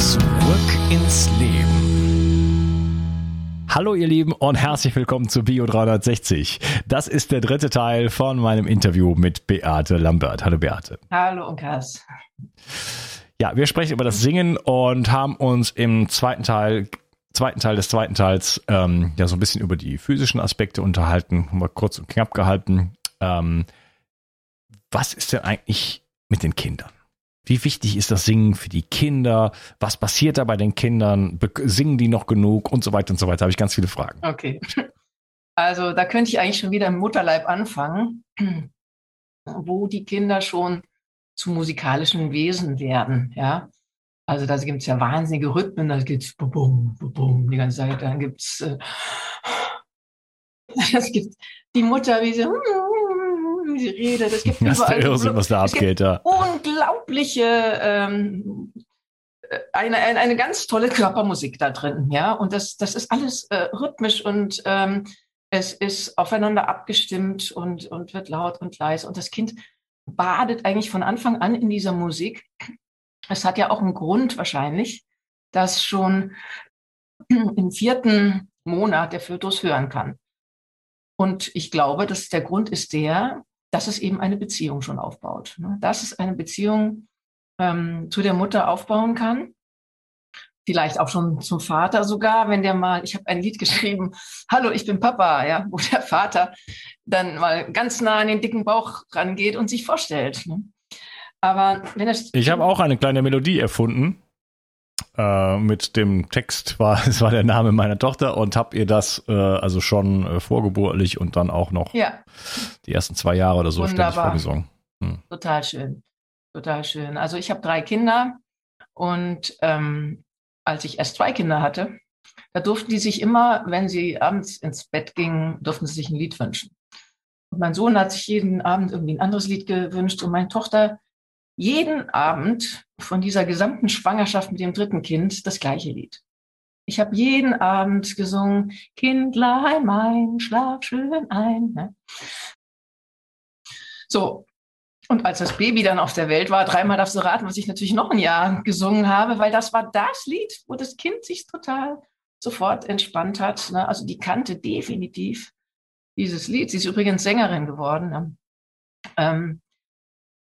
Zurück ins Leben. Hallo ihr Lieben und herzlich willkommen zu Bio 360. Das ist der dritte Teil von meinem Interview mit Beate Lambert. Hallo Beate. Hallo Unkas. Ja, wir sprechen über das Singen und haben uns im zweiten Teil zweiten Teil des zweiten Teils ähm, ja so ein bisschen über die physischen Aspekte unterhalten, haben wir kurz und knapp gehalten. Ähm, was ist denn eigentlich mit den Kindern? Wie wichtig ist das Singen für die Kinder? Was passiert da bei den Kindern? Singen die noch genug und so weiter und so weiter? Habe ich ganz viele Fragen. Okay. Also da könnte ich eigentlich schon wieder im Mutterleib anfangen, wo die Kinder schon zu musikalischen Wesen werden, ja. Also da gibt es ja wahnsinnige Rhythmen, da gibt es bum, bum, die ganze Zeit, dann gibt es äh, die Mutter, wie sie, sie redet, es gibt das überall ist der Irrsinn, was da abgeht, ja. unglaubliche ähm, eine, eine, eine ganz tolle Körpermusik da drin, ja. Und das, das ist alles äh, rhythmisch und ähm, es ist aufeinander abgestimmt und, und wird laut und leise. Und das Kind badet eigentlich von Anfang an in dieser Musik. Es hat ja auch einen Grund wahrscheinlich, dass schon im vierten Monat der Fötus hören kann. Und ich glaube, dass der Grund ist der, dass es eben eine Beziehung schon aufbaut. Ne? Dass es eine Beziehung ähm, zu der Mutter aufbauen kann vielleicht auch schon zum Vater sogar, wenn der mal, ich habe ein Lied geschrieben, Hallo, ich bin Papa, ja, wo der Vater dann mal ganz nah an den dicken Bauch rangeht und sich vorstellt. Ne? Aber wenn das Ich habe auch eine kleine Melodie erfunden. Äh, mit dem Text war, es war der Name meiner Tochter und habe ihr das äh, also schon äh, vorgeburtlich und dann auch noch ja. die ersten zwei Jahre oder so Wunderbar. ständig vorgesungen. Hm. Total schön, total schön. Also ich habe drei Kinder und ähm, als ich erst zwei Kinder hatte, da durften die sich immer, wenn sie abends ins Bett gingen, durften sie sich ein Lied wünschen. Und mein Sohn hat sich jeden Abend irgendwie ein anderes Lied gewünscht und meine Tochter jeden Abend von dieser gesamten Schwangerschaft mit dem dritten Kind das gleiche Lied. Ich habe jeden Abend gesungen, Kindlein mein, schlaf schön ein. Ne? So, und als das Baby dann auf der Welt war, dreimal darfst du raten, was ich natürlich noch ein Jahr gesungen habe, weil das war das Lied, wo das Kind sich total sofort entspannt hat. Ne? Also die kannte definitiv dieses Lied. Sie ist übrigens Sängerin geworden. Ne? Ähm,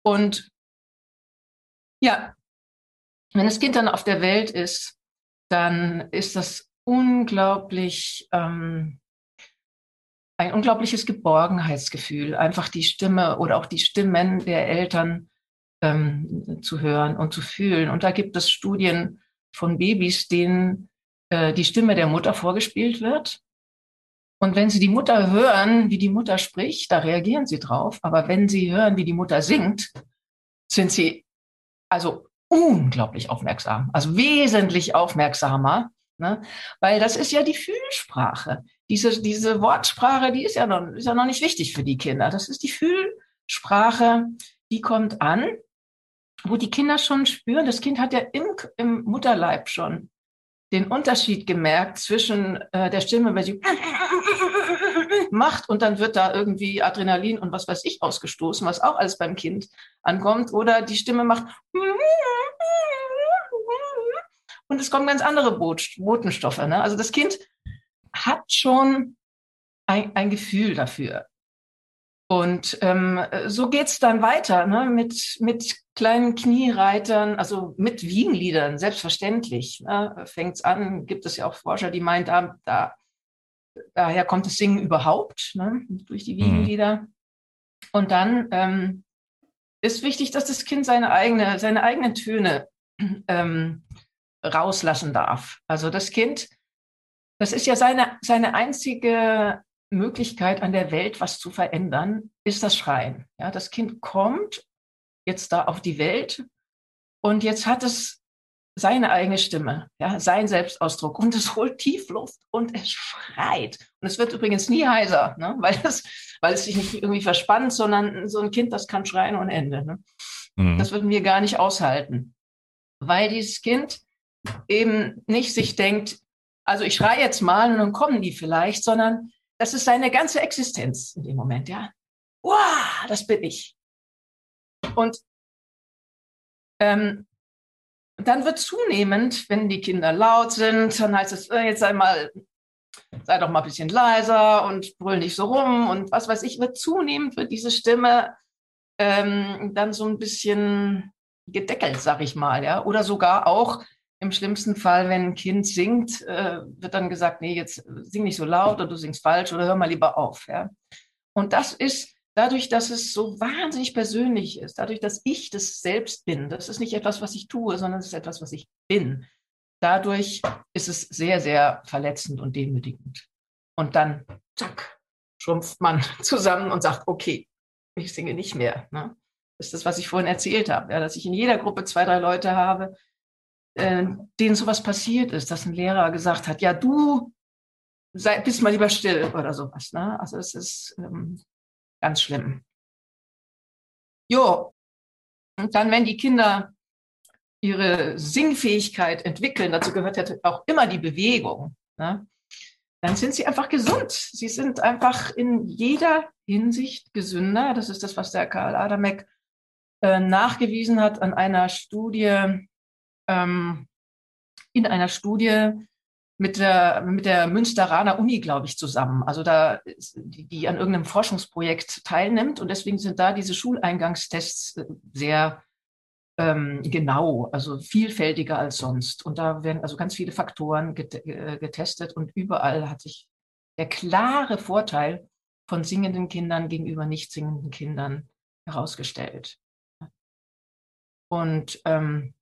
und ja, wenn das Kind dann auf der Welt ist, dann ist das unglaublich ähm, ein unglaubliches Geborgenheitsgefühl, einfach die Stimme oder auch die Stimmen der Eltern ähm, zu hören und zu fühlen. Und da gibt es Studien von Babys, denen äh, die Stimme der Mutter vorgespielt wird. Und wenn sie die Mutter hören, wie die Mutter spricht, da reagieren sie drauf. Aber wenn sie hören, wie die Mutter singt, sind sie also unglaublich aufmerksam, also wesentlich aufmerksamer, ne? weil das ist ja die Fühlsprache diese, diese Wortsprache, die ist ja, noch, ist ja noch nicht wichtig für die Kinder. Das ist die Fühlsprache, die kommt an, wo die Kinder schon spüren, das Kind hat ja im, im Mutterleib schon den Unterschied gemerkt zwischen äh, der Stimme, wenn sie macht und dann wird da irgendwie Adrenalin und was weiß ich ausgestoßen, was auch alles beim Kind ankommt, oder die Stimme macht und es kommen ganz andere Botenstoffe. Ne? Also das Kind hat schon ein, ein Gefühl dafür. Und ähm, so geht's dann weiter ne? mit, mit kleinen Kniereitern, also mit Wiegenliedern, selbstverständlich. Ne? Fängt's an, gibt es ja auch Forscher, die meinen, da, da, daher kommt das Singen überhaupt, ne? durch die. Wiegenlieder. Mhm. Und dann ähm, ist wichtig, dass das Kind seine, eigene, seine eigenen Töne ähm, rauslassen darf. Also das Kind das ist ja seine, seine einzige Möglichkeit an der Welt, was zu verändern, ist das Schreien. Ja, das Kind kommt jetzt da auf die Welt und jetzt hat es seine eigene Stimme, ja, sein Selbstausdruck und es holt Tiefluft und es schreit. Und es wird übrigens nie heiser, ne? weil, es, weil es sich nicht irgendwie verspannt, sondern so ein Kind, das kann schreien ohne Ende. Ne? Mhm. Das würden wir gar nicht aushalten, weil dieses Kind eben nicht sich denkt, also ich schreie jetzt mal und dann kommen die vielleicht, sondern das ist seine ganze Existenz in dem Moment, ja. Wow, das bin ich. Und ähm, dann wird zunehmend, wenn die Kinder laut sind, dann heißt es, äh, jetzt sei mal, sei doch mal ein bisschen leiser und brüll nicht so rum und was weiß ich, wird zunehmend wird diese Stimme ähm, dann so ein bisschen gedeckelt, sag ich mal, ja. Oder sogar auch im schlimmsten Fall, wenn ein Kind singt, äh, wird dann gesagt, nee, jetzt sing nicht so laut oder du singst falsch oder hör mal lieber auf, ja. Und das ist dadurch, dass es so wahnsinnig persönlich ist, dadurch, dass ich das selbst bin, das ist nicht etwas, was ich tue, sondern es ist etwas, was ich bin. Dadurch ist es sehr, sehr verletzend und demütigend. Und dann, zack, schrumpft man zusammen und sagt, okay, ich singe nicht mehr. Ne? Das ist das, was ich vorhin erzählt habe, ja, dass ich in jeder Gruppe zwei, drei Leute habe, äh, denen sowas passiert ist, dass ein Lehrer gesagt hat, ja, du sei, bist mal lieber still oder sowas. Ne? Also es ist ähm, Ganz schlimm. Jo, und dann, wenn die Kinder ihre Singfähigkeit entwickeln, dazu gehört ja auch immer die Bewegung, ne? dann sind sie einfach gesund. Sie sind einfach in jeder Hinsicht gesünder. Das ist das, was der Karl Adamek äh, nachgewiesen hat an einer Studie, ähm, in einer Studie, mit der, mit der Münsteraner Uni, glaube ich, zusammen. Also da, die, die an irgendeinem Forschungsprojekt teilnimmt. Und deswegen sind da diese Schuleingangstests äh, sehr ähm, genau, also vielfältiger als sonst. Und da werden also ganz viele Faktoren äh, getestet und überall hat sich der klare Vorteil von singenden Kindern gegenüber nicht singenden Kindern herausgestellt. Und ähm,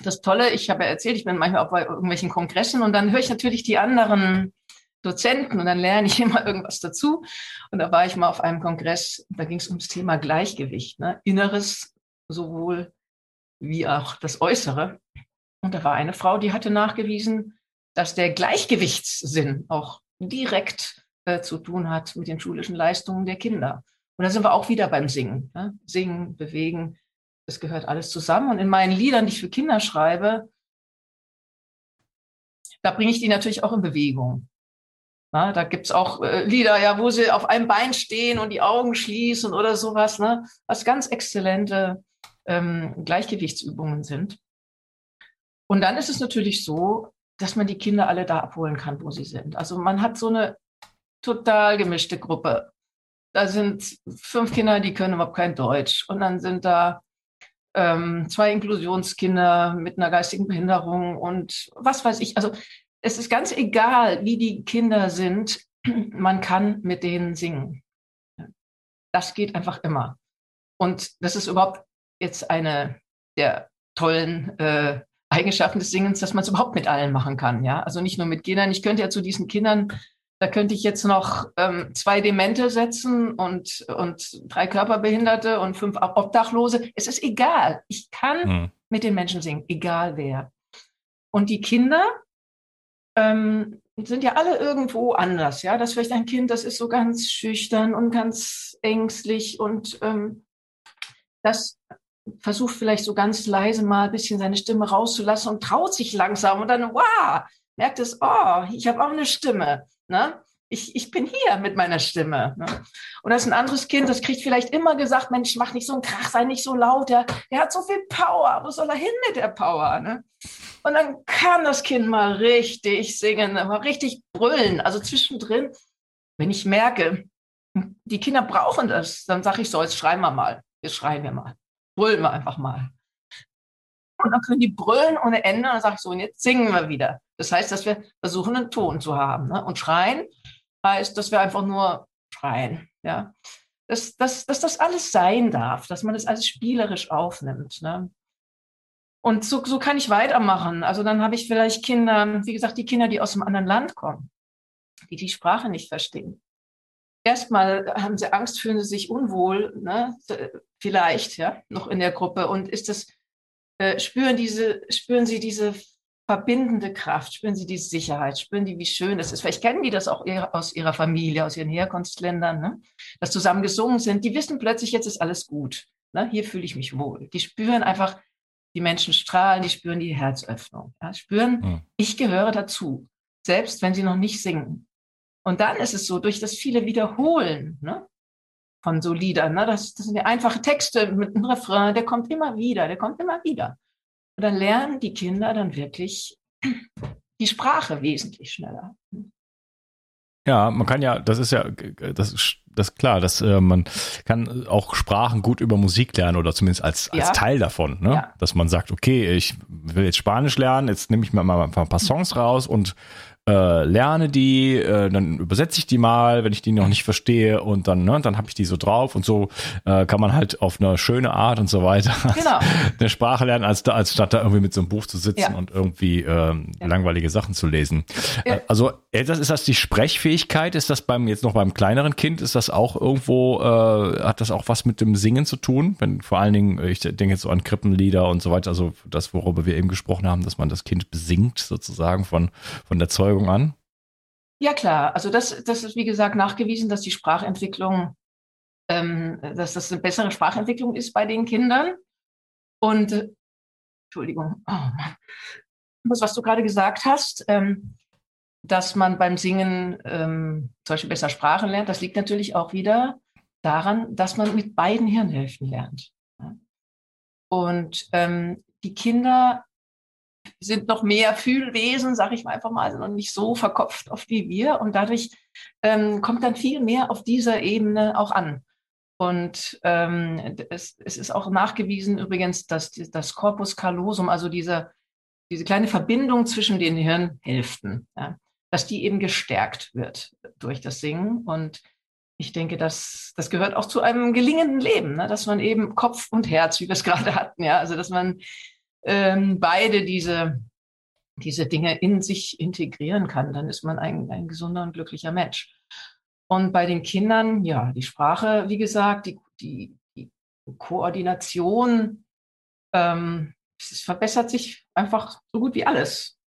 das Tolle, ich habe ja erzählt, ich bin manchmal auch bei irgendwelchen Kongressen und dann höre ich natürlich die anderen Dozenten und dann lerne ich immer irgendwas dazu. Und da war ich mal auf einem Kongress, da ging es ums Thema Gleichgewicht, ne? Inneres sowohl wie auch das Äußere. Und da war eine Frau, die hatte nachgewiesen, dass der Gleichgewichtssinn auch direkt äh, zu tun hat mit den schulischen Leistungen der Kinder. Und da sind wir auch wieder beim Singen. Ne? Singen, bewegen, das gehört alles zusammen. Und in meinen Liedern, die ich für Kinder schreibe, da bringe ich die natürlich auch in Bewegung. Na, da gibt's auch äh, Lieder, ja, wo sie auf einem Bein stehen und die Augen schließen oder sowas, ne? was ganz exzellente ähm, Gleichgewichtsübungen sind. Und dann ist es natürlich so, dass man die Kinder alle da abholen kann, wo sie sind. Also man hat so eine total gemischte Gruppe. Da sind fünf Kinder, die können überhaupt kein Deutsch. Und dann sind da ähm, zwei Inklusionskinder mit einer geistigen Behinderung und was weiß ich. Also es ist ganz egal, wie die Kinder sind, man kann mit denen singen. Das geht einfach immer. Und das ist überhaupt jetzt eine der tollen äh, Eigenschaften des Singens, dass man es überhaupt mit allen machen kann. Ja, also nicht nur mit Kindern. Ich könnte ja zu diesen Kindern da könnte ich jetzt noch ähm, zwei Demente setzen und, und drei Körperbehinderte und fünf Obdachlose. Es ist egal. Ich kann hm. mit den Menschen singen, egal wer. Und die Kinder ähm, sind ja alle irgendwo anders. Ja, das ist vielleicht ein Kind, das ist so ganz schüchtern und ganz ängstlich und ähm, das versucht vielleicht so ganz leise mal ein bisschen seine Stimme rauszulassen und traut sich langsam und dann, wow, merkt es, oh, ich habe auch eine Stimme. Ne? Ich, ich bin hier mit meiner Stimme. Ne? Und das ist ein anderes Kind, das kriegt vielleicht immer gesagt, Mensch, mach nicht so einen Krach, sei nicht so laut, der, der hat so viel Power, wo soll er hin mit der Power? Ne? Und dann kann das Kind mal richtig singen, mal richtig brüllen. Also zwischendrin, wenn ich merke, die Kinder brauchen das, dann sage ich so, jetzt schreien wir mal. Jetzt schreien wir mal. Brüllen wir einfach mal. Und dann können die brüllen ohne Ende. Und dann sage ich so, und jetzt singen wir wieder. Das heißt, dass wir versuchen, einen Ton zu haben. Ne? Und schreien heißt, dass wir einfach nur schreien. Ja? Dass, dass, dass das alles sein darf, dass man das alles spielerisch aufnimmt. Ne? Und so, so kann ich weitermachen. Also dann habe ich vielleicht Kinder, wie gesagt, die Kinder, die aus einem anderen Land kommen, die die Sprache nicht verstehen. Erstmal haben sie Angst, fühlen sie sich unwohl, ne? vielleicht, ja, noch in der Gruppe. Und ist das äh, spüren, diese, spüren sie diese verbindende Kraft, spüren sie die Sicherheit, spüren die, wie schön das ist. Vielleicht kennen die das auch aus ihrer Familie, aus ihren Herkunftsländern, ne? dass zusammen gesungen sind. Die wissen plötzlich, jetzt ist alles gut. Ne? Hier fühle ich mich wohl. Die spüren einfach, die Menschen strahlen, die spüren die Herzöffnung. Ja? Spüren, mhm. ich gehöre dazu, selbst wenn sie noch nicht singen. Und dann ist es so, durch das viele Wiederholen ne? Von so Liedern, ne? das, das sind ja einfache Texte mit einem Refrain, der kommt immer wieder, der kommt immer wieder. Und dann lernen die Kinder dann wirklich die Sprache wesentlich schneller. Ja, man kann ja, das ist ja, das ist, das ist klar, dass äh, man kann auch Sprachen gut über Musik lernen oder zumindest als, als ja. Teil davon, ne? Ja. Dass man sagt, okay, ich will jetzt Spanisch lernen, jetzt nehme ich mir mal ein paar Songs raus und äh, lerne die, äh, dann übersetze ich die mal, wenn ich die noch nicht verstehe und dann, ne, dann habe ich die so drauf und so äh, kann man halt auf eine schöne Art und so weiter genau. eine Sprache lernen, als da, als statt da irgendwie mit so einem Buch zu sitzen ja. und irgendwie ähm, ja. langweilige Sachen zu lesen. Ja. Äh, also ist das, ist das die Sprechfähigkeit? Ist das beim jetzt noch beim kleineren Kind? Ist das auch irgendwo, äh, hat das auch was mit dem Singen zu tun? Wenn vor allen Dingen, ich denke jetzt so an Krippenlieder und so weiter, also das, worüber wir eben gesprochen haben, dass man das Kind besingt sozusagen von, von der Zeugung Zeugung an? Ja, klar. Also das, das ist, wie gesagt, nachgewiesen, dass die Sprachentwicklung, ähm, dass das eine bessere Sprachentwicklung ist bei den Kindern. Und, äh, Entschuldigung, oh Mann. Was du gerade gesagt hast, ähm, dass man beim Singen ähm, zum Beispiel besser Sprachen lernt, das liegt natürlich auch wieder daran, dass man mit beiden Hirnhälften lernt. Und ähm, die Kinder sind noch mehr Fühlwesen, sage ich mal einfach mal, sind noch nicht so verkopft oft wie wir. Und dadurch ähm, kommt dann viel mehr auf dieser Ebene auch an. Und ähm, es, es, ist auch nachgewiesen übrigens, dass das Corpus callosum, also diese, diese kleine Verbindung zwischen den Hirnhälften, ja, dass die eben gestärkt wird durch das Singen. Und ich denke, das, das gehört auch zu einem gelingenden Leben, ne? dass man eben Kopf und Herz, wie wir es gerade hatten, ja, also dass man ähm, beide diese, diese Dinge in sich integrieren kann, dann ist man ein, ein gesunder und glücklicher Mensch. Und bei den Kindern, ja, die Sprache, wie gesagt, die, die, die Koordination, ähm, es verbessert sich einfach so gut wie alles.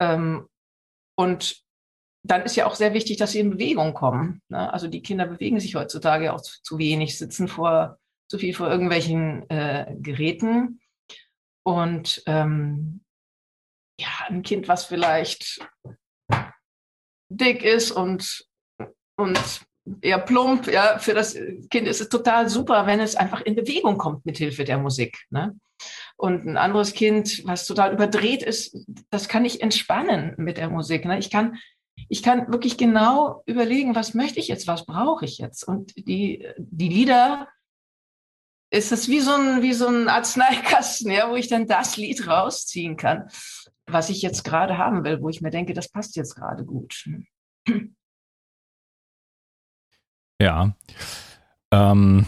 Ähm, und dann ist ja auch sehr wichtig, dass sie in Bewegung kommen. Ne? Also die Kinder bewegen sich heutzutage auch zu, zu wenig, sitzen vor zu viel vor irgendwelchen äh, Geräten. Und ähm, ja, ein Kind, was vielleicht dick ist und, und eher plump, ja, für das Kind ist es total super, wenn es einfach in Bewegung kommt mit Hilfe der Musik. Ne? Und ein anderes Kind, was total überdreht ist, das kann ich entspannen mit der Musik. Ne? Ich kann ich kann wirklich genau überlegen, was möchte ich jetzt, was brauche ich jetzt. Und die, die Lieder ist es wie so ein, wie so ein Arzneikasten, ja, wo ich dann das Lied rausziehen kann, was ich jetzt gerade haben will, wo ich mir denke, das passt jetzt gerade gut. Ja. Ähm,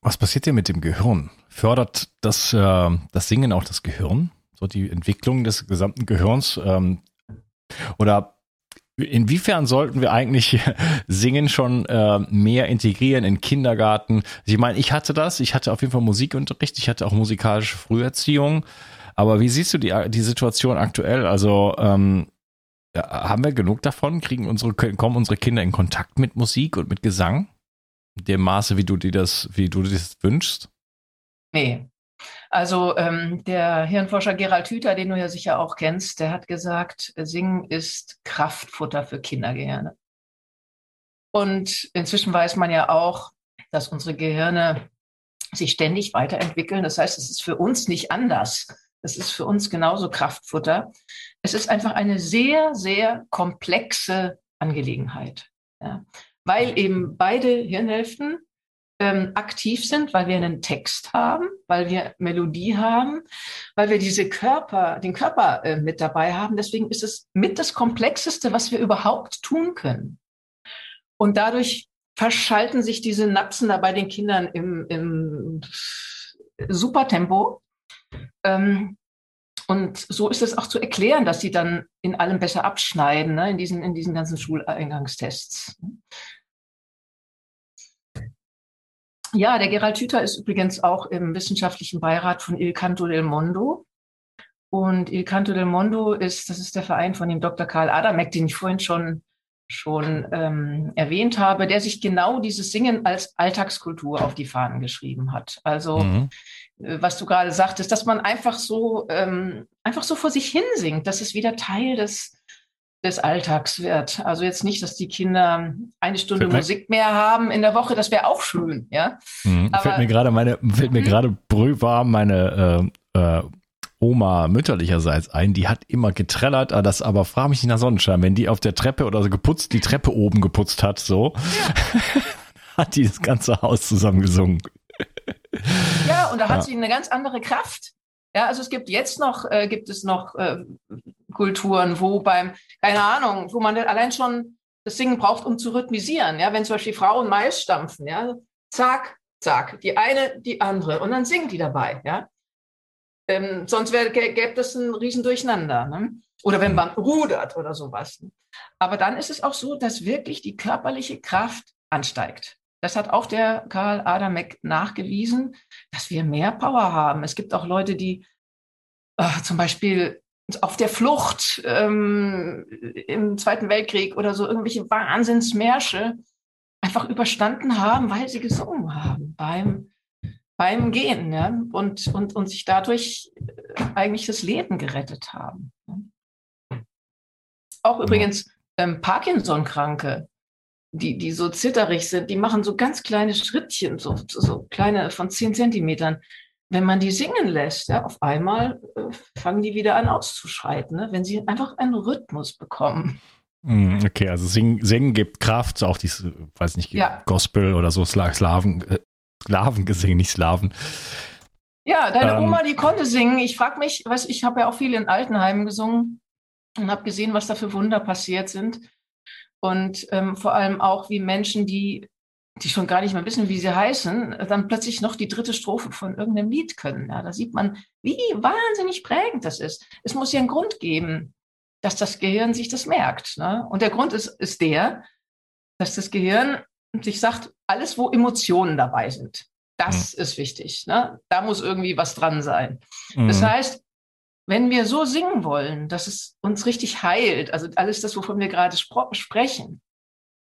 was passiert denn mit dem Gehirn? Fördert das, äh, das Singen auch das Gehirn? So die Entwicklung des gesamten Gehirns? Ähm, oder Inwiefern sollten wir eigentlich Singen schon äh, mehr integrieren in Kindergarten? Ich meine, ich hatte das, ich hatte auf jeden Fall Musikunterricht, ich hatte auch musikalische Früherziehung. Aber wie siehst du die, die Situation aktuell? Also ähm, haben wir genug davon? Kriegen unsere, kommen unsere Kinder in Kontakt mit Musik und mit Gesang? In dem Maße, wie du dir das, wie du dir das wünschst? Nee, also ähm, der Hirnforscher Gerald Hüther, den du ja sicher auch kennst, der hat gesagt, Singen ist Kraftfutter für Kindergehirne. Und inzwischen weiß man ja auch, dass unsere Gehirne sich ständig weiterentwickeln. Das heißt, es ist für uns nicht anders. Es ist für uns genauso Kraftfutter. Es ist einfach eine sehr, sehr komplexe Angelegenheit. Ja. Weil eben beide Hirnhälften ähm, aktiv sind, weil wir einen Text haben, weil wir Melodie haben, weil wir diese Körper, den Körper äh, mit dabei haben. Deswegen ist es mit das Komplexeste, was wir überhaupt tun können. Und dadurch verschalten sich diese Napsen da bei den Kindern im, im Supertempo. Ähm, und so ist es auch zu erklären, dass sie dann in allem besser abschneiden, ne, in, diesen, in diesen ganzen Schuleingangstests. Ja, der Gerald Hüther ist übrigens auch im wissenschaftlichen Beirat von Il Canto del Mondo. Und Il Canto del Mondo ist, das ist der Verein von dem Dr. Karl Adamek, den ich vorhin schon, schon ähm, erwähnt habe, der sich genau dieses Singen als Alltagskultur auf die Fahnen geschrieben hat. Also, mhm. Äh, was du gerade sagtest, dass man einfach so, ähm, einfach so vor sich hin singt, dass es wieder Teil des, des Alltags wird. Also jetzt nicht, dass die Kinder eine Stunde fällt Musik mehr haben in der Woche, das wäre auch schön, ja. Mhm. Aber, fällt mir gerade meine, fällt mir mhm. gerade brühwarm meine äh, äh, Oma mütterlicherseits ein, die hat immer getrellert, ah, das aber frag mich nicht nach Sonnenschein, wenn die auf der Treppe oder so geputzt, die Treppe oben geputzt hat, so, ja. hat die das ganze Haus zusammengesungen. Ja, und da hat ja. sie eine ganz andere Kraft. Ja, also es gibt jetzt noch, äh, gibt es noch äh, Kulturen, wo beim, keine Ahnung, wo man allein schon das Singen braucht, um zu rhythmisieren. Ja, wenn zum Beispiel Frauen Mais stampfen, ja, zack, zack, die eine, die andere, und dann singen die dabei, ja. Ähm, sonst gäbe es ein Riesendurcheinander. Ne? Oder wenn man rudert oder sowas. Aber dann ist es auch so, dass wirklich die körperliche Kraft ansteigt. Das hat auch der Karl Adamek nachgewiesen, dass wir mehr Power haben. Es gibt auch Leute, die äh, zum Beispiel auf der Flucht ähm, im Zweiten Weltkrieg oder so irgendwelche Wahnsinnsmärsche einfach überstanden haben, weil sie gesungen haben beim beim Gehen ja? und, und, und sich dadurch äh, eigentlich das Leben gerettet haben. Auch übrigens ähm, Parkinson-Kranke, die, die so zitterig sind, die machen so ganz kleine Schrittchen, so, so kleine von zehn Zentimetern. Wenn man die singen lässt, ja, auf einmal äh, fangen die wieder an auszuschreiten, ne? wenn sie einfach einen Rhythmus bekommen. Hm, okay, also Singen, Singen gibt Kraft, auch dieses, weiß nicht, ja. Gospel oder so Slaven, äh, Sklavengesang, nicht Slaven. Ja, deine ähm, Oma, die konnte singen. Ich frage mich, was ich habe ja auch viel in Altenheimen gesungen und habe gesehen, was da für Wunder passiert sind. Und ähm, vor allem auch, wie Menschen, die, die schon gar nicht mehr wissen, wie sie heißen, dann plötzlich noch die dritte Strophe von irgendeinem Lied können. Ja, da sieht man, wie wahnsinnig prägend das ist. Es muss ja einen Grund geben, dass das Gehirn sich das merkt. Ne? Und der Grund ist, ist der, dass das Gehirn sich sagt, alles, wo Emotionen dabei sind, das mhm. ist wichtig. Ne? Da muss irgendwie was dran sein. Mhm. Das heißt, wenn wir so singen wollen, dass es uns richtig heilt, also alles das, wovon wir gerade sprechen,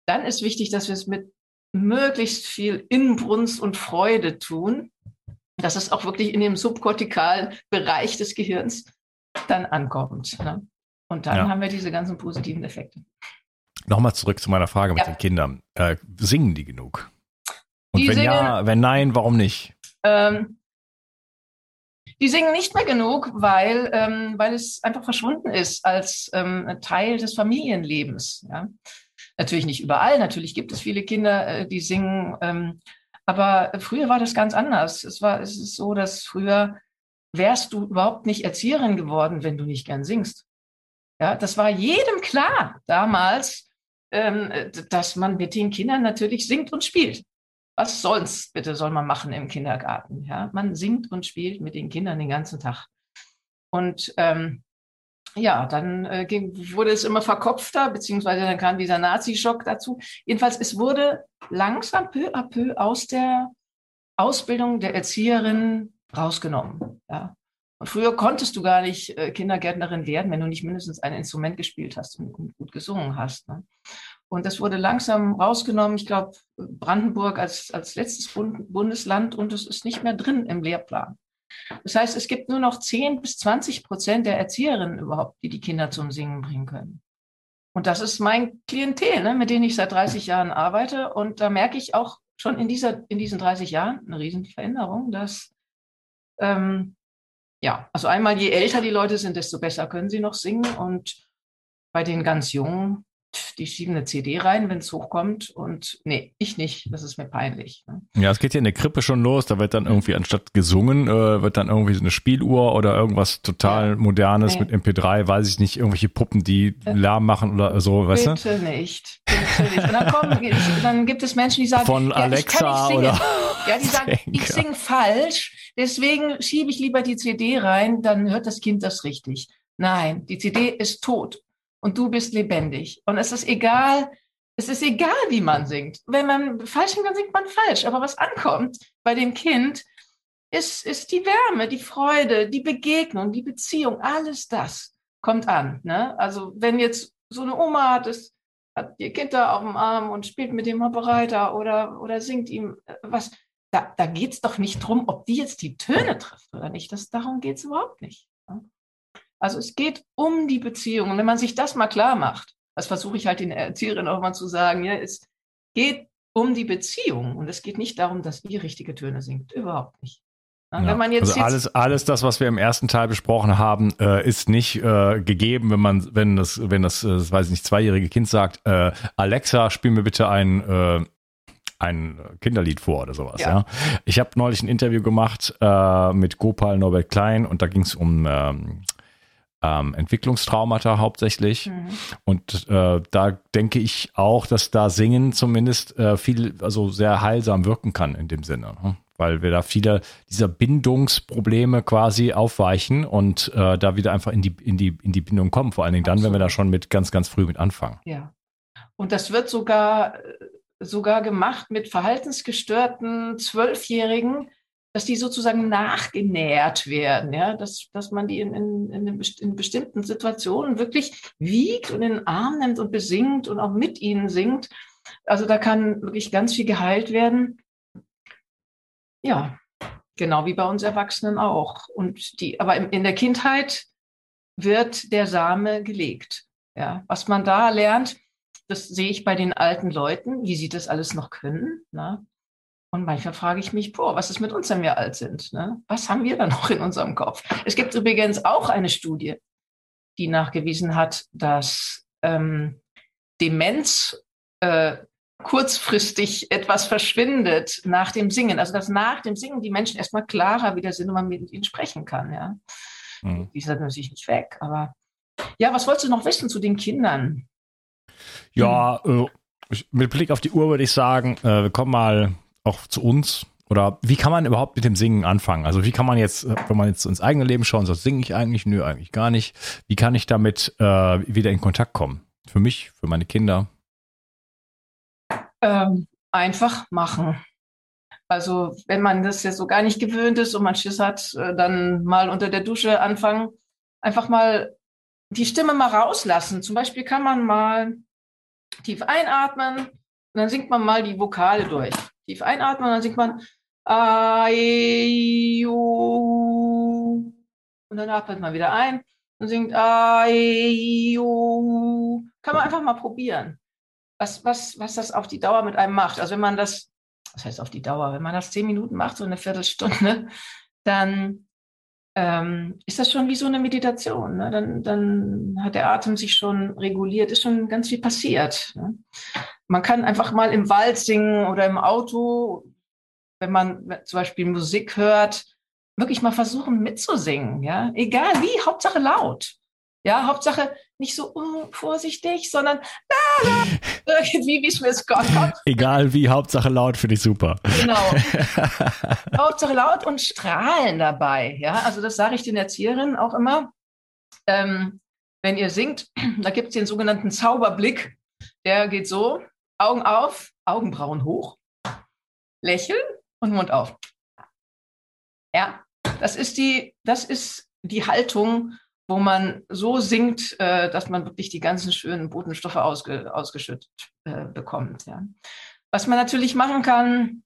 dann ist wichtig, dass wir es mit möglichst viel Inbrunst und Freude tun, dass es auch wirklich in dem subkortikalen Bereich des Gehirns dann ankommt. Ne? Und dann ja. haben wir diese ganzen positiven Effekte. Nochmal zurück zu meiner Frage mit ja. den Kindern. Äh, singen die genug? Und die wenn singen, ja, wenn nein, warum nicht? Ähm, die singen nicht mehr genug, weil, ähm, weil es einfach verschwunden ist als ähm, Teil des Familienlebens. Ja? Natürlich nicht überall, natürlich gibt es viele Kinder, äh, die singen, ähm, aber früher war das ganz anders. Es war, es ist so, dass früher wärst du überhaupt nicht Erzieherin geworden, wenn du nicht gern singst. Ja, das war jedem klar damals, ähm, dass man mit den Kindern natürlich singt und spielt. Was sonst bitte soll man machen im Kindergarten? Ja, man singt und spielt mit den Kindern den ganzen Tag. Und ähm, ja, dann äh, ging, wurde es immer verkopfter, beziehungsweise dann kam dieser Nazi-Schock dazu. Jedenfalls, es wurde langsam peu à peu aus der Ausbildung der Erzieherin rausgenommen. Ja. Und früher konntest du gar nicht äh, Kindergärtnerin werden, wenn du nicht mindestens ein Instrument gespielt hast und, und gut gesungen hast. Ne? Und das wurde langsam rausgenommen. Ich glaube, Brandenburg als, als letztes Bund, Bundesland und es ist nicht mehr drin im Lehrplan. Das heißt, es gibt nur noch 10 bis 20 Prozent der Erzieherinnen überhaupt, die die Kinder zum Singen bringen können. Und das ist mein Klientel, ne, mit denen ich seit 30 Jahren arbeite. Und da merke ich auch schon in, dieser, in diesen 30 Jahren eine riesen Veränderung, dass ähm, ja, also einmal, je älter die Leute sind, desto besser können sie noch singen. Und bei den ganz Jungen, die schieben eine CD rein, wenn es hochkommt. Und nee, ich nicht. Das ist mir peinlich. Ne? Ja, es geht ja in der Krippe schon los. Da wird dann irgendwie anstatt gesungen, äh, wird dann irgendwie so eine Spieluhr oder irgendwas total ja. Modernes nee. mit MP3, weiß ich nicht, irgendwelche Puppen, die äh, Lärm machen oder so, weißt Bitte du? Nicht. Bitte nicht. Und dann, kommen, dann gibt es Menschen, die sagen, von ja, Alexa oder. Ja, die sagen, ich singe falsch, deswegen schiebe ich lieber die CD rein, dann hört das Kind das richtig. Nein, die CD ist tot und du bist lebendig. Und es ist egal, Es ist egal, wie man singt. Wenn man falsch singt, dann singt man falsch. Aber was ankommt bei dem Kind, ist, ist die Wärme, die Freude, die Begegnung, die Beziehung, alles das kommt an. Ne? Also wenn jetzt so eine Oma hat, es, hat ihr Kind da auf dem Arm und spielt mit dem Operator oder, oder singt ihm äh, was, da, da geht es doch nicht drum, ob die jetzt die Töne trifft oder nicht. Das, darum geht es überhaupt nicht. Also es geht um die Beziehung. Und wenn man sich das mal klar macht, das versuche ich halt den Erzieherinnen auch mal zu sagen, ja, es geht um die Beziehung und es geht nicht darum, dass ihr richtige Töne singt. Überhaupt nicht. Ja, wenn man jetzt, also alles, alles das, was wir im ersten Teil besprochen haben, äh, ist nicht äh, gegeben, wenn man, wenn das, wenn das, äh, das weiß ich nicht, zweijährige Kind sagt, äh, Alexa, spiel mir bitte ein äh, ein Kinderlied vor oder sowas. Ja. ja. Ich habe neulich ein Interview gemacht äh, mit Gopal Norbert Klein und da ging es um ähm, ähm, Entwicklungstraumata hauptsächlich. Mhm. Und äh, da denke ich auch, dass da Singen zumindest äh, viel, also sehr heilsam wirken kann in dem Sinne. Ne? weil wir da viele dieser Bindungsprobleme quasi aufweichen und äh, da wieder einfach in die, in, die, in die Bindung kommen. Vor allen Dingen dann, Absolut. wenn wir da schon mit ganz, ganz früh mit anfangen. Ja. Und das wird sogar, sogar gemacht mit verhaltensgestörten Zwölfjährigen, dass die sozusagen nachgenährt werden, ja, dass, dass man die in, in, in, in bestimmten Situationen wirklich wiegt und in den Arm nimmt und besingt und auch mit ihnen singt. Also da kann wirklich ganz viel geheilt werden. Ja, genau wie bei uns Erwachsenen auch. Und die, aber in der Kindheit wird der Same gelegt. Ja, was man da lernt, das sehe ich bei den alten Leuten, wie sie das alles noch können. Ne? Und manchmal frage ich mich, boah, was ist mit uns, wenn wir alt sind? Ne? Was haben wir da noch in unserem Kopf? Es gibt übrigens auch eine Studie, die nachgewiesen hat, dass ähm, Demenz äh, kurzfristig etwas verschwindet nach dem Singen. Also dass nach dem Singen die Menschen erstmal klarer wieder sind und man mit ihnen sprechen kann. Ja. Mhm. Die sind natürlich nicht weg. Aber ja, was wolltest du noch wissen zu den Kindern? Ja, äh, mit Blick auf die Uhr würde ich sagen, äh, wir kommen mal auch zu uns. Oder wie kann man überhaupt mit dem Singen anfangen? Also wie kann man jetzt, äh, wenn man jetzt ins eigene Leben schaut, so singe ich eigentlich? Nö, eigentlich gar nicht. Wie kann ich damit äh, wieder in Kontakt kommen? Für mich, für meine Kinder? Ähm, einfach machen. Also wenn man das jetzt so gar nicht gewöhnt ist und man Schiss hat, äh, dann mal unter der Dusche anfangen, einfach mal die Stimme mal rauslassen. Zum Beispiel kann man mal tief einatmen und dann singt man mal die Vokale durch. Tief einatmen dann singt man. Und dann atmet man wieder ein und singt. Kann man einfach mal probieren was, was, was das auf die Dauer mit einem macht. Also wenn man das, was heißt auf die Dauer, wenn man das zehn Minuten macht, so eine Viertelstunde, dann ähm, ist das schon wie so eine Meditation. Ne? Dann, dann hat der Atem sich schon reguliert, ist schon ganz viel passiert. Ne? Man kann einfach mal im Wald singen oder im Auto, wenn man zum Beispiel Musik hört, wirklich mal versuchen mitzusingen. Ja? Egal wie, Hauptsache laut. Ja, Hauptsache nicht so uh, vorsichtig, sondern irgendwie, wie Gott hat. Egal wie, Hauptsache laut finde ich super. Genau. Hauptsache laut und strahlen dabei. Ja, also das sage ich den Erzieherinnen auch immer. Ähm, wenn ihr singt, da gibt es den sogenannten Zauberblick. Der geht so: Augen auf, Augenbrauen hoch, lächeln und Mund auf. Ja, das ist die, das ist die Haltung, wo man so singt, äh, dass man wirklich die ganzen schönen Botenstoffe ausge, ausgeschüttet äh, bekommt. Ja. Was man natürlich machen kann,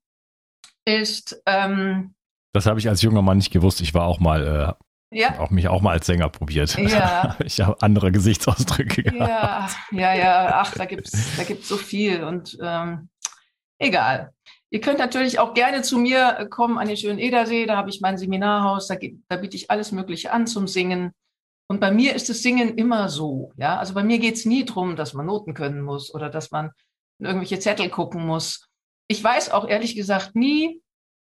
ist. Ähm, das habe ich als junger Mann nicht gewusst. Ich war auch mal. Äh, ja. Auch mich auch mal als Sänger probiert. Ja. ich habe andere Gesichtsausdrücke gehabt. Ja, ja, ja. Ach, da gibt es da gibt's so viel. Und ähm, egal. Ihr könnt natürlich auch gerne zu mir kommen an den schönen Edersee. Da habe ich mein Seminarhaus. Da, da biete ich alles Mögliche an zum Singen. Und bei mir ist das Singen immer so. Ja? Also bei mir geht es nie darum, dass man Noten können muss oder dass man irgendwelche Zettel gucken muss. Ich weiß auch ehrlich gesagt nie,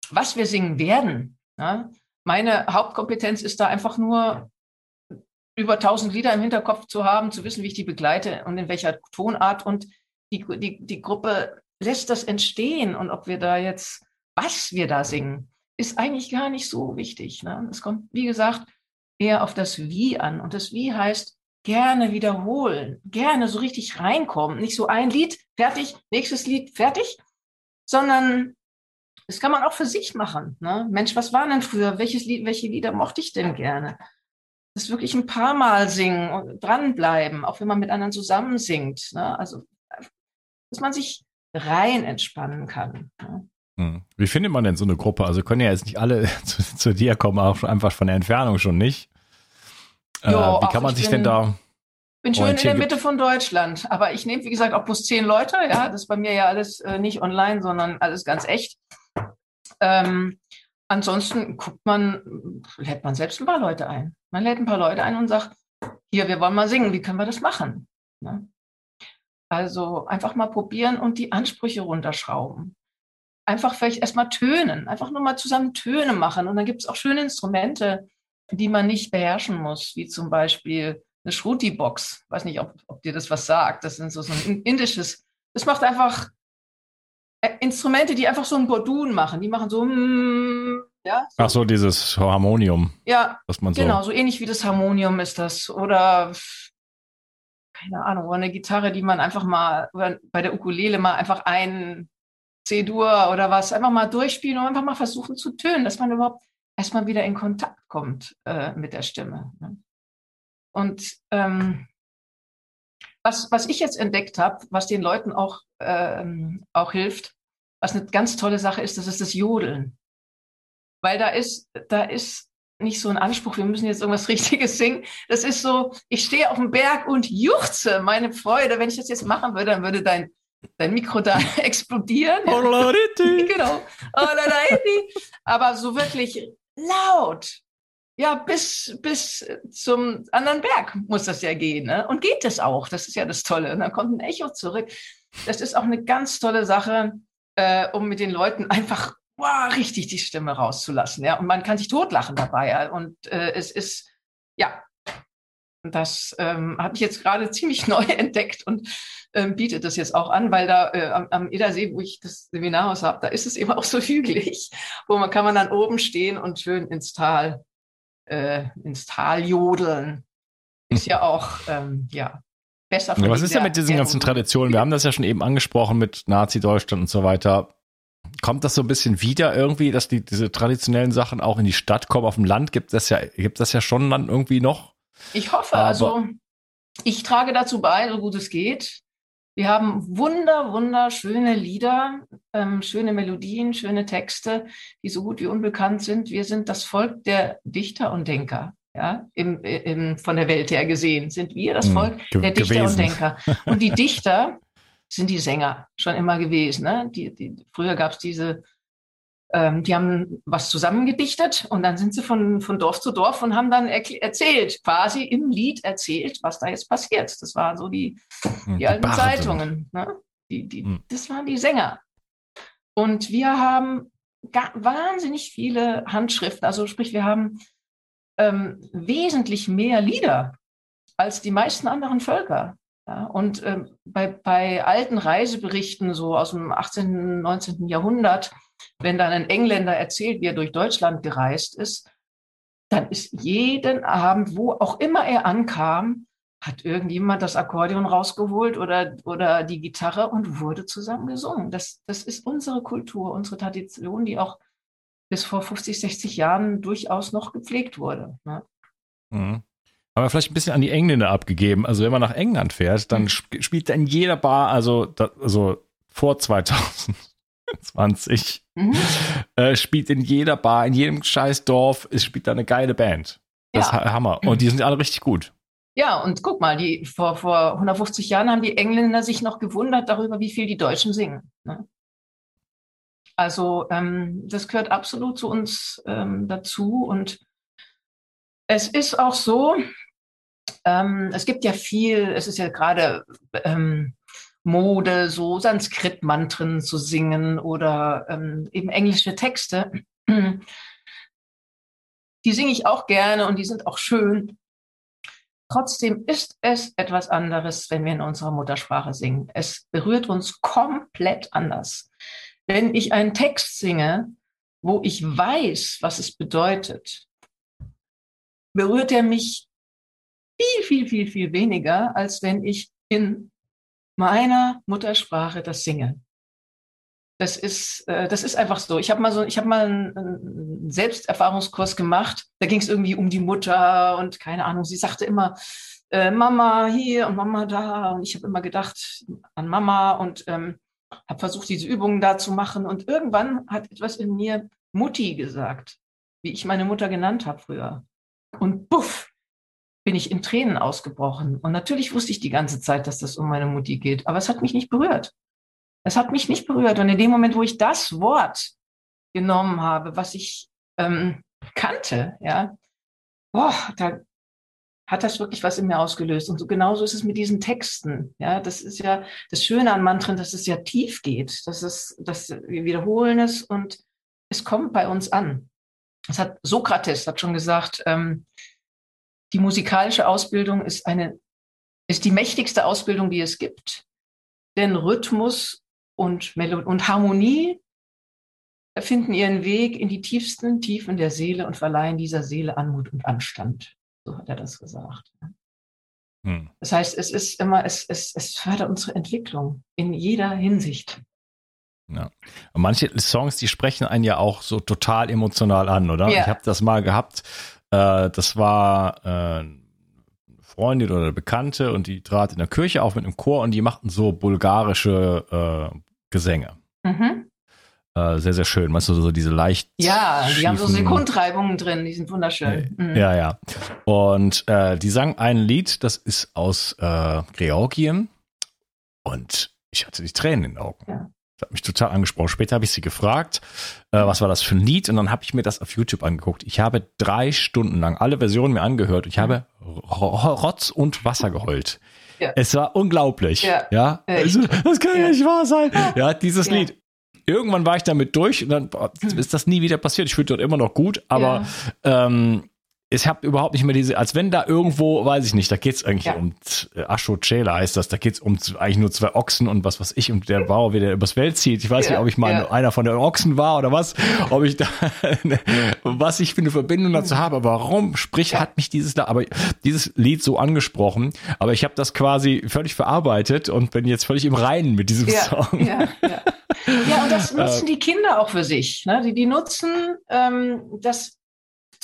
was wir singen werden. Ja? Meine Hauptkompetenz ist da einfach nur, über tausend Lieder im Hinterkopf zu haben, zu wissen, wie ich die begleite und in welcher Tonart. Und die, die, die Gruppe lässt das entstehen. Und ob wir da jetzt, was wir da singen, ist eigentlich gar nicht so wichtig. Ne? Es kommt, wie gesagt, eher auf das Wie an. Und das Wie heißt gerne wiederholen, gerne so richtig reinkommen. Nicht so ein Lied, fertig, nächstes Lied, fertig, sondern das kann man auch für sich machen. Ne? Mensch, was war denn früher? Welches Lied, welche Lieder mochte ich denn gerne? Das wirklich ein paar Mal singen und dranbleiben, auch wenn man mit anderen zusammen singt. Ne? Also, dass man sich rein entspannen kann. Ne? Hm. Wie findet man denn so eine Gruppe? Also können ja jetzt nicht alle zu, zu dir kommen, auch einfach von der Entfernung schon nicht. Äh, jo, wie kann man sich bin, denn da bin schön in der Mitte von Deutschland, aber ich nehme, wie gesagt, auch bloß zehn Leute. Ja, das ist bei mir ja alles äh, nicht online, sondern alles ganz echt. Ähm, ansonsten guckt man, lädt man selbst ein paar Leute ein. Man lädt ein paar Leute ein und sagt, hier, wir wollen mal singen, wie können wir das machen? Ne? Also einfach mal probieren und die Ansprüche runterschrauben. Einfach vielleicht erstmal tönen, einfach nur mal zusammen Töne machen. Und dann gibt es auch schöne Instrumente, die man nicht beherrschen muss, wie zum Beispiel eine Shruti-Box. Weiß nicht, ob, ob dir das was sagt. Das sind so, so ein indisches. Das macht einfach Instrumente, die einfach so ein Bordun machen. Die machen so, mm, ja. So. Ach so, dieses Harmonium. Ja, was man so genau, so ähnlich wie das Harmonium ist das. Oder keine Ahnung, oder eine Gitarre, die man einfach mal, oder bei der Ukulele mal einfach ein C-Dur oder was, einfach mal durchspielen und einfach mal versuchen zu tönen, dass man überhaupt erstmal wieder in Kontakt kommt äh, mit der Stimme. Ne? Und ähm, was, was ich jetzt entdeckt habe, was den Leuten auch, ähm, auch hilft, was eine ganz tolle Sache ist, das ist das Jodeln. Weil da ist, da ist nicht so ein Anspruch, wir müssen jetzt irgendwas Richtiges singen. Das ist so, ich stehe auf dem Berg und juchze meine Freude. Wenn ich das jetzt machen würde, dann würde dein, dein Mikro da explodieren. genau. Aber so wirklich laut ja, bis, bis zum anderen Berg muss das ja gehen. Ne? Und geht es auch. Das ist ja das Tolle. Und dann kommt ein Echo zurück. Das ist auch eine ganz tolle Sache, äh, um mit den Leuten einfach wow, richtig die Stimme rauszulassen. Ja? Und man kann sich totlachen dabei. Ja? Und äh, es ist, ja, das ähm, habe ich jetzt gerade ziemlich neu entdeckt und ähm, bietet das jetzt auch an, weil da äh, am, am Edersee, wo ich das Seminarhaus habe, da ist es eben auch so hügelig, wo man kann man dann oben stehen und schön ins Tal äh, ins Tal jodeln. Ist ja auch, ähm, ja, besser. Ja, was ist denn mit diesen ganzen Traditionen? Wir haben das ja schon eben angesprochen mit Nazi-Deutschland und so weiter. Kommt das so ein bisschen wieder irgendwie, dass die, diese traditionellen Sachen auch in die Stadt kommen? Auf dem Land gibt es ja, gibt das ja schon dann irgendwie noch? Ich hoffe, Aber also ich trage dazu bei, so gut es geht. Wir haben wunder, wunderschöne Lieder, ähm, schöne Melodien, schöne Texte, die so gut wie unbekannt sind. Wir sind das Volk der Dichter und Denker. Ja, im, im, von der Welt her gesehen sind wir das hm, Volk hm, der Dichter gewesen. und Denker. Und die Dichter sind die Sänger schon immer gewesen. Ne? Die, die, früher gab es diese ähm, die haben was zusammengedichtet und dann sind sie von, von Dorf zu Dorf und haben dann erzählt, quasi im Lied erzählt, was da jetzt passiert. Das waren so die, hm, die, die alten Barden. Zeitungen. Ne? Die, die, hm. Das waren die Sänger. Und wir haben wahnsinnig viele Handschriften. Also sprich, wir haben ähm, wesentlich mehr Lieder als die meisten anderen Völker. Ja, und ähm, bei, bei alten Reiseberichten so aus dem 18., 19. Jahrhundert wenn dann ein Engländer erzählt, wie er durch Deutschland gereist ist, dann ist jeden Abend, wo auch immer er ankam, hat irgendjemand das Akkordeon rausgeholt oder, oder die Gitarre und wurde zusammen gesungen. Das, das ist unsere Kultur, unsere Tradition, die auch bis vor 50, 60 Jahren durchaus noch gepflegt wurde. Ne? Mhm. Aber vielleicht ein bisschen an die Engländer abgegeben. Also wenn man nach England fährt, dann mhm. spielt er in jeder Bar, also, also vor 2000, 20. Mhm. Äh, spielt in jeder Bar, in jedem scheiß Dorf, es spielt da eine geile Band. Das ja. ist Hammer. Und die sind alle richtig gut. Ja, und guck mal, die, vor, vor 150 Jahren haben die Engländer sich noch gewundert darüber, wie viel die Deutschen singen. Ne? Also ähm, das gehört absolut zu uns ähm, dazu. Und es ist auch so, ähm, es gibt ja viel, es ist ja gerade ähm, Mode, so Sanskrit-Mantren zu singen oder ähm, eben englische Texte. Die singe ich auch gerne und die sind auch schön. Trotzdem ist es etwas anderes, wenn wir in unserer Muttersprache singen. Es berührt uns komplett anders. Wenn ich einen Text singe, wo ich weiß, was es bedeutet, berührt er mich viel, viel, viel, viel weniger, als wenn ich in meiner Muttersprache das singe. Das ist, äh, das ist einfach so. Ich habe mal so, ich habe mal einen, einen Selbsterfahrungskurs gemacht. Da ging es irgendwie um die Mutter und keine Ahnung. Sie sagte immer äh, Mama hier und Mama da und ich habe immer gedacht an Mama und ähm, habe versucht, diese Übungen da zu machen. Und irgendwann hat etwas in mir Mutti gesagt, wie ich meine Mutter genannt habe früher. Und puff, bin ich in Tränen ausgebrochen. Und natürlich wusste ich die ganze Zeit, dass das um meine Mutti geht, aber es hat mich nicht berührt. Es hat mich nicht berührt. Und in dem Moment, wo ich das Wort genommen habe, was ich ähm, kannte, ja, boah, da hat das wirklich was in mir ausgelöst. Und so genauso ist es mit diesen Texten. Ja, das ist ja das Schöne an Mantren, dass es ja tief geht. Das ist, dass wir wiederholen es und es kommt bei uns an. Das hat Sokrates hat schon gesagt, ähm, die musikalische Ausbildung ist eine, ist die mächtigste Ausbildung, die es gibt. Denn Rhythmus und, Melodie und Harmonie finden ihren Weg in die tiefsten Tiefen der Seele und verleihen dieser Seele Anmut und Anstand. So hat er das gesagt. Hm. Das heißt, es ist immer, es, es, es fördert unsere Entwicklung in jeder Hinsicht. Ja. Und manche Songs, die sprechen einen ja auch so total emotional an, oder? Ja. Ich habe das mal gehabt. Äh, das war äh, Freundin oder Bekannte und die trat in der Kirche auf mit einem Chor und die machten so bulgarische äh, Gesänge. Mhm. Äh, sehr, sehr schön. Weißt du, so diese leicht. Ja, die haben so Sekundreibungen drin, die sind wunderschön. Mhm. Ja, ja. Und äh, die sang ein Lied, das ist aus äh, Georgien. Und ich hatte die Tränen in den Augen. Ja. Das hat mich total angesprochen. Später habe ich sie gefragt, äh, was war das für ein Lied? Und dann habe ich mir das auf YouTube angeguckt. Ich habe drei Stunden lang alle Versionen mir angehört und ich habe Rotz und Wasser geheult. Ja. Es war unglaublich. Ja. ja? Also, das kann ja nicht wahr sein. Ja, dieses ja. Lied. Irgendwann war ich damit durch und dann ist das nie wieder passiert. Ich fühle dort immer noch gut, aber ähm, ich habe überhaupt nicht mehr diese, als wenn da irgendwo, weiß ich nicht, da geht's eigentlich ja. um äh, Ashocela heißt das, da geht's um eigentlich nur zwei Ochsen und was was ich und der Bauer, wie der übers Feld zieht. Ich weiß ja, nicht, ob ich mal ja. einer von den Ochsen war oder was, ob ich da, was ich für eine Verbindung dazu habe, aber warum, sprich, hat mich dieses, aber dieses Lied so angesprochen, aber ich habe das quasi völlig verarbeitet und bin jetzt völlig im Reinen mit diesem Song. Ja, ja. ja, und das nutzen die Kinder auch für sich. Ne? Die, die nutzen ähm, das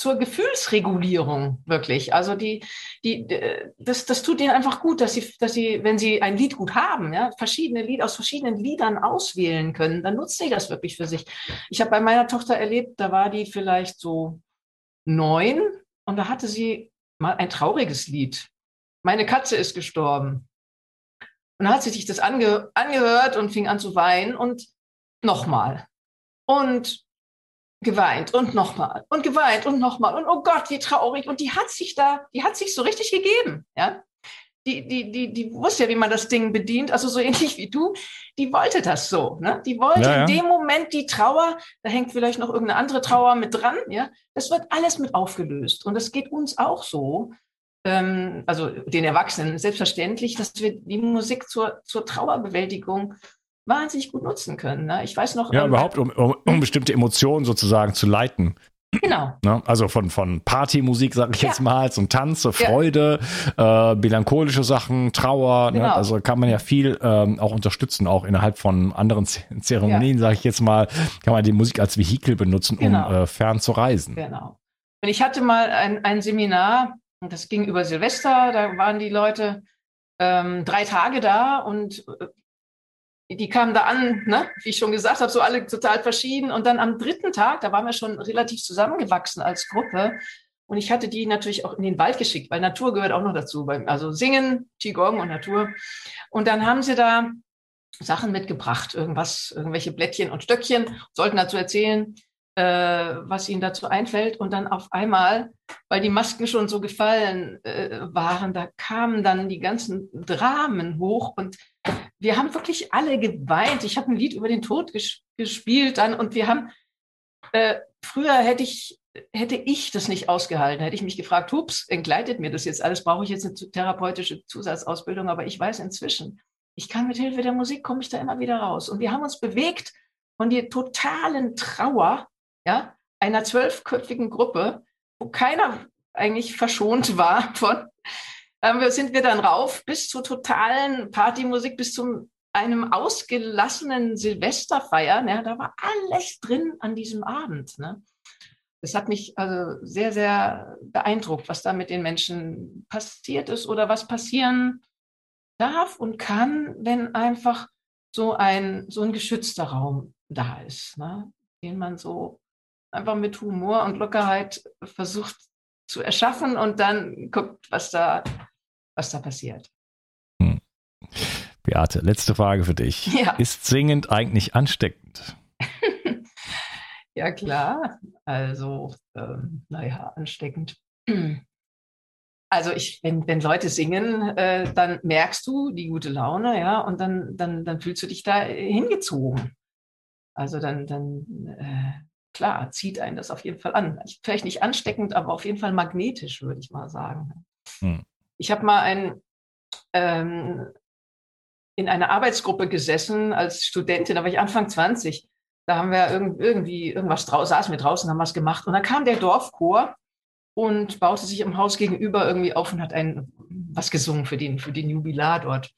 zur Gefühlsregulierung wirklich. Also die, die, das, das tut ihnen einfach gut, dass sie, dass sie, wenn sie ein Lied gut haben, ja, verschiedene Lied aus verschiedenen Liedern auswählen können, dann nutzt sie das wirklich für sich. Ich habe bei meiner Tochter erlebt, da war die vielleicht so neun und da hatte sie mal ein trauriges Lied. Meine Katze ist gestorben. Und dann hat sie sich das ange, angehört und fing an zu weinen und nochmal. Und geweint und nochmal und geweint und nochmal und oh Gott, wie traurig. Und die hat sich da, die hat sich so richtig gegeben, ja. Die, die, die, die wusste ja, wie man das Ding bedient, also so ähnlich wie du. Die wollte das so, ne? Die wollte ja, ja. in dem Moment die Trauer, da hängt vielleicht noch irgendeine andere Trauer mit dran, ja. Das wird alles mit aufgelöst. Und es geht uns auch so, ähm, also den Erwachsenen, selbstverständlich, dass wir die Musik zur, zur Trauerbewältigung wahnsinnig gut nutzen können. Ne? Ich weiß noch. Ja, ähm, überhaupt, um, um, um, bestimmte Emotionen sozusagen zu leiten. Genau. Ne? Also von, von Partymusik, sag ich ja. jetzt mal, zum Tanz, Freude, ja. äh, melancholische Sachen, Trauer. Ne? Genau. Ne? Also kann man ja viel ähm, auch unterstützen, auch innerhalb von anderen Zeremonien, ja. sage ich jetzt mal, kann man die Musik als Vehikel benutzen, genau. um äh, fern zu reisen. Genau. Und ich hatte mal ein, ein Seminar, und das ging über Silvester, da waren die Leute ähm, drei Tage da und äh, die kamen da an, ne? wie ich schon gesagt habe, so alle total verschieden. Und dann am dritten Tag, da waren wir schon relativ zusammengewachsen als Gruppe. Und ich hatte die natürlich auch in den Wald geschickt, weil Natur gehört auch noch dazu. Also Singen, Qigong und Natur. Und dann haben sie da Sachen mitgebracht, irgendwas, irgendwelche Blättchen und Stöckchen, sollten dazu erzählen, äh, was ihnen dazu einfällt. Und dann auf einmal, weil die Masken schon so gefallen äh, waren, da kamen dann die ganzen Dramen hoch und wir haben wirklich alle geweint. Ich habe ein Lied über den Tod ges gespielt dann und wir haben, äh, früher hätte ich, hätte ich das nicht ausgehalten, hätte ich mich gefragt, hups, entgleitet mir das jetzt alles, brauche ich jetzt eine therapeutische Zusatzausbildung, aber ich weiß inzwischen, ich kann mit Hilfe der Musik, komme ich da immer wieder raus. Und wir haben uns bewegt von der totalen Trauer, ja, einer zwölfköpfigen Gruppe, wo keiner eigentlich verschont war von, Da sind wir dann rauf bis zur totalen Partymusik, bis zum einem ausgelassenen Silvesterfeiern. Ja, da war alles drin an diesem Abend. Ne? Das hat mich also sehr, sehr beeindruckt, was da mit den Menschen passiert ist oder was passieren darf und kann, wenn einfach so ein, so ein geschützter Raum da ist, ne? den man so einfach mit Humor und Lockerheit versucht zu erschaffen und dann guckt, was da, was da passiert. Hm. Beate, letzte Frage für dich. Ja. Ist singend eigentlich ansteckend? ja, klar. Also, ähm, naja, ansteckend. Also ich, wenn, wenn Leute singen, äh, dann merkst du die gute Laune, ja, und dann, dann, dann fühlst du dich da hingezogen. Also dann, dann äh, klar, zieht einen das auf jeden Fall an. Vielleicht nicht ansteckend, aber auf jeden Fall magnetisch, würde ich mal sagen. Hm. Ich habe mal ein, ähm, in einer Arbeitsgruppe gesessen als Studentin, da war ich Anfang 20. Da haben wir irgendwie irgendwas draußen, saßen wir draußen, haben was gemacht. Und dann kam der Dorfchor und baute sich im Haus gegenüber irgendwie auf und hat ein, was gesungen für den, für den Jubilar dort.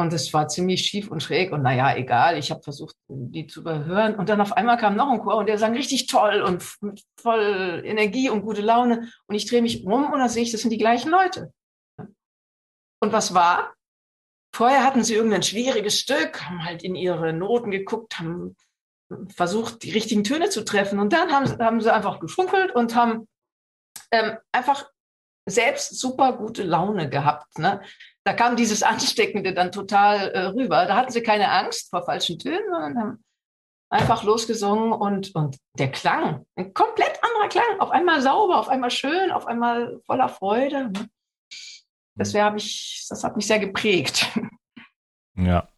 Und es war ziemlich schief und schräg und naja, egal. Ich habe versucht, die zu überhören. Und dann auf einmal kam noch ein Chor und der sang richtig toll und voll Energie und gute Laune. Und ich drehe mich um und da sehe ich, das sind die gleichen Leute. Und was war? Vorher hatten sie irgendein schwieriges Stück, haben halt in ihre Noten geguckt, haben versucht, die richtigen Töne zu treffen. Und dann haben, haben sie einfach geschunkelt und haben ähm, einfach selbst super gute Laune gehabt. Ne? Da kam dieses Ansteckende dann total äh, rüber. Da hatten sie keine Angst vor falschen Tönen, sondern haben einfach losgesungen und, und der Klang, ein komplett anderer Klang, auf einmal sauber, auf einmal schön, auf einmal voller Freude. Ne? Das, ich, das hat mich sehr geprägt. Ja.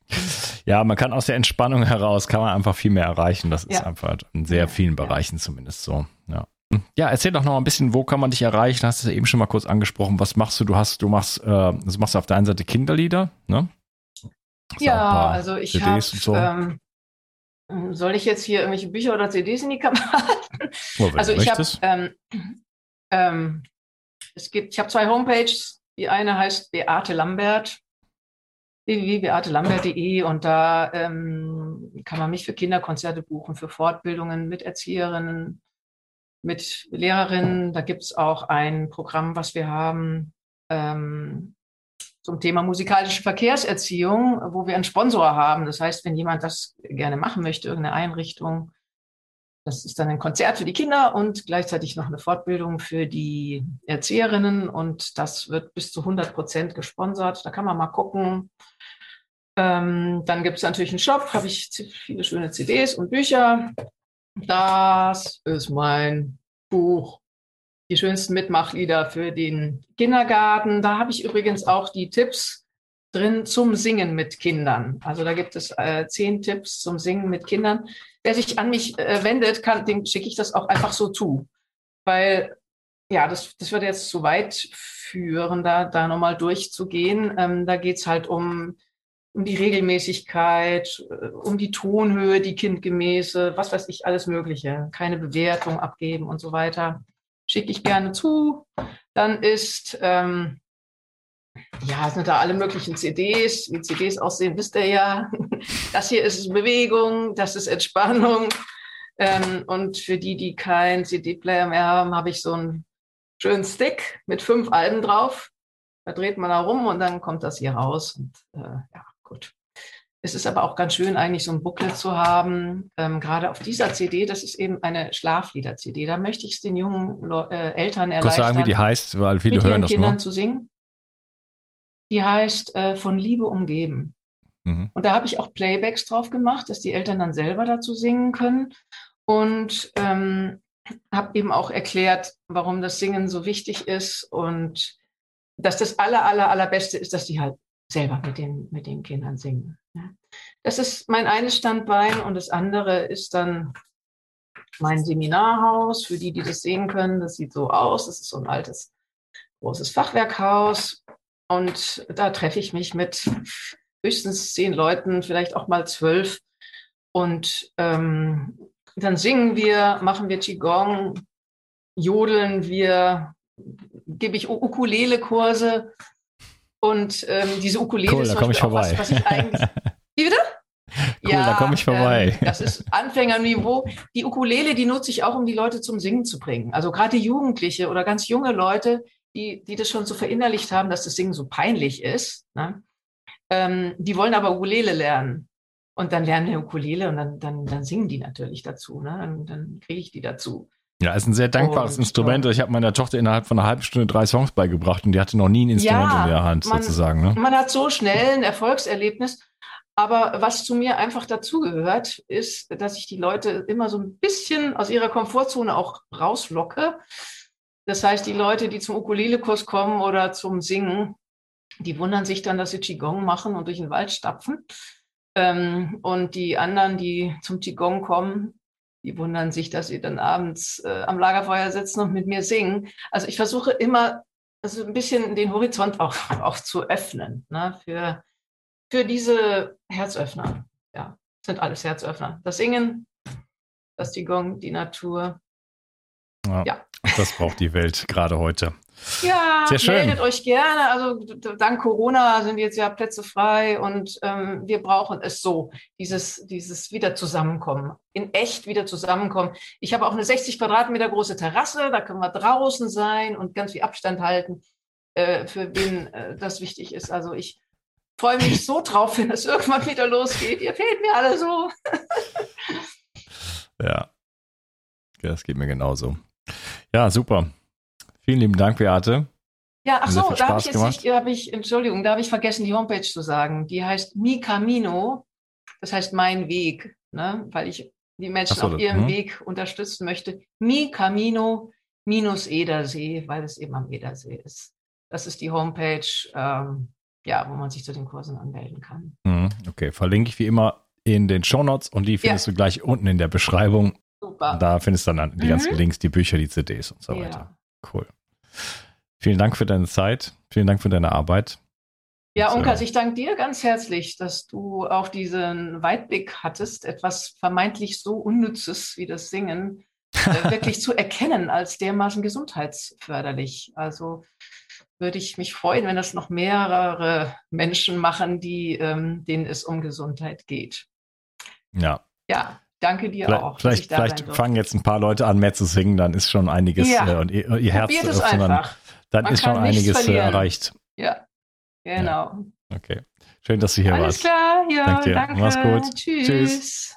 Ja, man kann aus der Entspannung heraus, kann man einfach viel mehr erreichen. Das ist einfach in sehr vielen Bereichen ja. zumindest so. Ja. Ja, erzähl doch noch ein bisschen, wo kann man dich erreichen? Hast du ja eben schon mal kurz angesprochen. Was machst du? Du hast, du machst, äh, du machst auf der einen Seite Kinderlieder, ne? Hast ja, also ich habe, so. ähm, soll ich jetzt hier irgendwelche Bücher oder CDs in die Kamera halten? Oh, also ich habe, ähm, ähm, es gibt, ich habe zwei Homepages. Die eine heißt Beate Lambert, www.beatelambert.de und da ähm, kann man mich für Kinderkonzerte buchen, für Fortbildungen mit Erzieherinnen, mit Lehrerinnen. Da gibt es auch ein Programm, was wir haben ähm, zum Thema musikalische Verkehrserziehung, wo wir einen Sponsor haben. Das heißt, wenn jemand das gerne machen möchte, irgendeine Einrichtung, das ist dann ein Konzert für die Kinder und gleichzeitig noch eine Fortbildung für die Erzieherinnen und das wird bis zu 100 Prozent gesponsert. Da kann man mal gucken. Ähm, dann gibt es natürlich einen Shop, habe ich viele schöne CDs und Bücher. Das ist mein Buch. Die schönsten Mitmachlieder für den Kindergarten. Da habe ich übrigens auch die Tipps drin zum Singen mit Kindern. Also da gibt es äh, zehn Tipps zum Singen mit Kindern. Wer sich an mich äh, wendet, kann, dem schicke ich das auch einfach so zu. Weil, ja, das, das würde jetzt zu weit führen, da, da nochmal durchzugehen. Ähm, da geht's halt um um die Regelmäßigkeit, äh, um die Tonhöhe, die kindgemäße, was weiß ich, alles Mögliche. Keine Bewertung abgeben und so weiter. Schicke ich gerne zu. Dann ist, ähm, ja, sind da alle möglichen CDs. Wie CDs aussehen, wisst ihr ja. Das hier ist Bewegung, das ist Entspannung. Ähm, und für die, die keinen CD-Player mehr haben, habe ich so einen schönen Stick mit fünf Alben drauf. Da dreht man da rum und dann kommt das hier raus. Und, äh, ja, Gut. Es ist aber auch ganz schön, eigentlich so ein Booklet zu haben. Ähm, gerade auf dieser CD, das ist eben eine Schlaflieder-CD. Da möchte ich es den jungen äh, Eltern erleichtern. Kannst sagen, wie die heißt, weil viele mit hören das Kindern nur. zu singen. Die heißt äh, Von Liebe umgeben. Mhm. Und da habe ich auch Playbacks drauf gemacht, dass die Eltern dann selber dazu singen können. Und ähm, habe eben auch erklärt, warum das Singen so wichtig ist und dass das aller, aller, allerbeste ist, dass die halt selber mit den, mit den Kindern singen. Das ist mein eines Standbein und das andere ist dann mein Seminarhaus. Für die, die das sehen können, das sieht so aus. Das ist so ein altes, großes Fachwerkhaus. Und da treffe ich mich mit höchstens zehn Leuten, vielleicht auch mal zwölf. Und ähm, dann singen wir, machen wir Qigong, jodeln wir, gebe ich Ukulele-Kurse und ähm, diese Ukulele cool, ist da ich vorbei. Was, was ich eigentlich. Wie bitte? Cool, ja, da komme ich vorbei. Ähm, das ist Anfängerniveau. Die Ukulele, die nutze ich auch, um die Leute zum Singen zu bringen. Also gerade Jugendliche oder ganz junge Leute, die, die das schon so verinnerlicht haben, dass das Singen so peinlich ist. Ne? Ähm, die wollen aber Ukulele lernen. Und dann lernen wir Ukulele und dann, dann, dann singen die natürlich dazu. Ne? Dann, dann kriege ich die dazu. Ja, ist ein sehr dankbares und, Instrument. Ich habe meiner Tochter innerhalb von einer halben Stunde drei Songs beigebracht und die hatte noch nie ein Instrument ja, in der Hand man, sozusagen. Ne? Man hat so schnell ein Erfolgserlebnis. Aber was zu mir einfach dazugehört, ist, dass ich die Leute immer so ein bisschen aus ihrer Komfortzone auch rauslocke. Das heißt, die Leute, die zum Ukulele-Kurs kommen oder zum Singen, die wundern sich dann, dass sie Qigong machen und durch den Wald stapfen. Ähm, und die anderen, die zum Qigong kommen, die wundern sich, dass sie dann abends äh, am Lagerfeuer sitzen und mit mir singen. Also ich versuche immer, also ein bisschen den Horizont auch, auch zu öffnen ne, für, für diese Herzöffner. Ja, sind alles Herzöffner. Das Singen, das Qigong, die Natur. Ja, ja. Das braucht die Welt gerade heute. Ja, Sehr schön. meldet euch gerne. Also dank Corona sind jetzt ja Plätze frei und ähm, wir brauchen es so, dieses, dieses wieder zusammenkommen, in echt wieder zusammenkommen. Ich habe auch eine 60 Quadratmeter große Terrasse, da können wir draußen sein und ganz viel Abstand halten, äh, für wen äh, das wichtig ist. Also ich freue mich so drauf, wenn es irgendwann wieder losgeht. Ihr fehlt mir alle so. ja, das geht mir genauso. Ja, super. Vielen lieben Dank, Beate. Ja, ach so, da habe ich jetzt nicht, hab ich, Entschuldigung, da habe ich vergessen, die Homepage zu sagen. Die heißt Mi Camino, das heißt mein Weg, ne? weil ich die Menschen so, auf ihrem hm. Weg unterstützen möchte. Mi Camino minus Edersee, weil es eben am Edersee ist. Das ist die Homepage, ähm, ja, wo man sich zu den Kursen anmelden kann. Hm, okay, verlinke ich wie immer in den Show Notes und die findest ja. du gleich unten in der Beschreibung. Super. Da findest du dann die mhm. ganzen Links, die Bücher, die CDs und so ja. weiter. Cool. Vielen Dank für deine Zeit. Vielen Dank für deine Arbeit. Ja, Unkas, ich danke dir ganz herzlich, dass du auch diesen Weitblick hattest, etwas vermeintlich so Unnützes wie das Singen äh, wirklich zu erkennen als dermaßen gesundheitsförderlich. Also würde ich mich freuen, wenn das noch mehrere Menschen machen, die, ähm, denen es um Gesundheit geht. Ja. Ja, Danke dir vielleicht, auch. Vielleicht, vielleicht fangen jetzt ein paar Leute an, mehr zu singen, dann ist schon einiges ja. äh, und ihr, ihr Herz es einfach. dann, dann ist schon einiges äh, erreicht. Ja, genau. Ja. Okay. Schön, dass du hier Alles warst. Alles klar, ja, danke. danke. Mach's gut. Tschüss. Tschüss.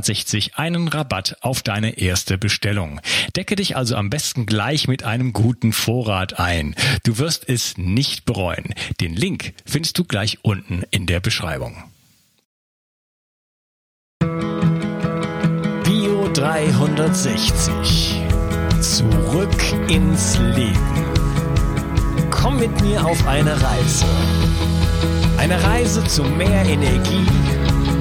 BIO360 einen Rabatt auf deine erste Bestellung. Decke dich also am besten gleich mit einem guten Vorrat ein. Du wirst es nicht bereuen. Den Link findest du gleich unten in der Beschreibung. Bio 360. Zurück ins Leben. Komm mit mir auf eine Reise. Eine Reise zu mehr Energie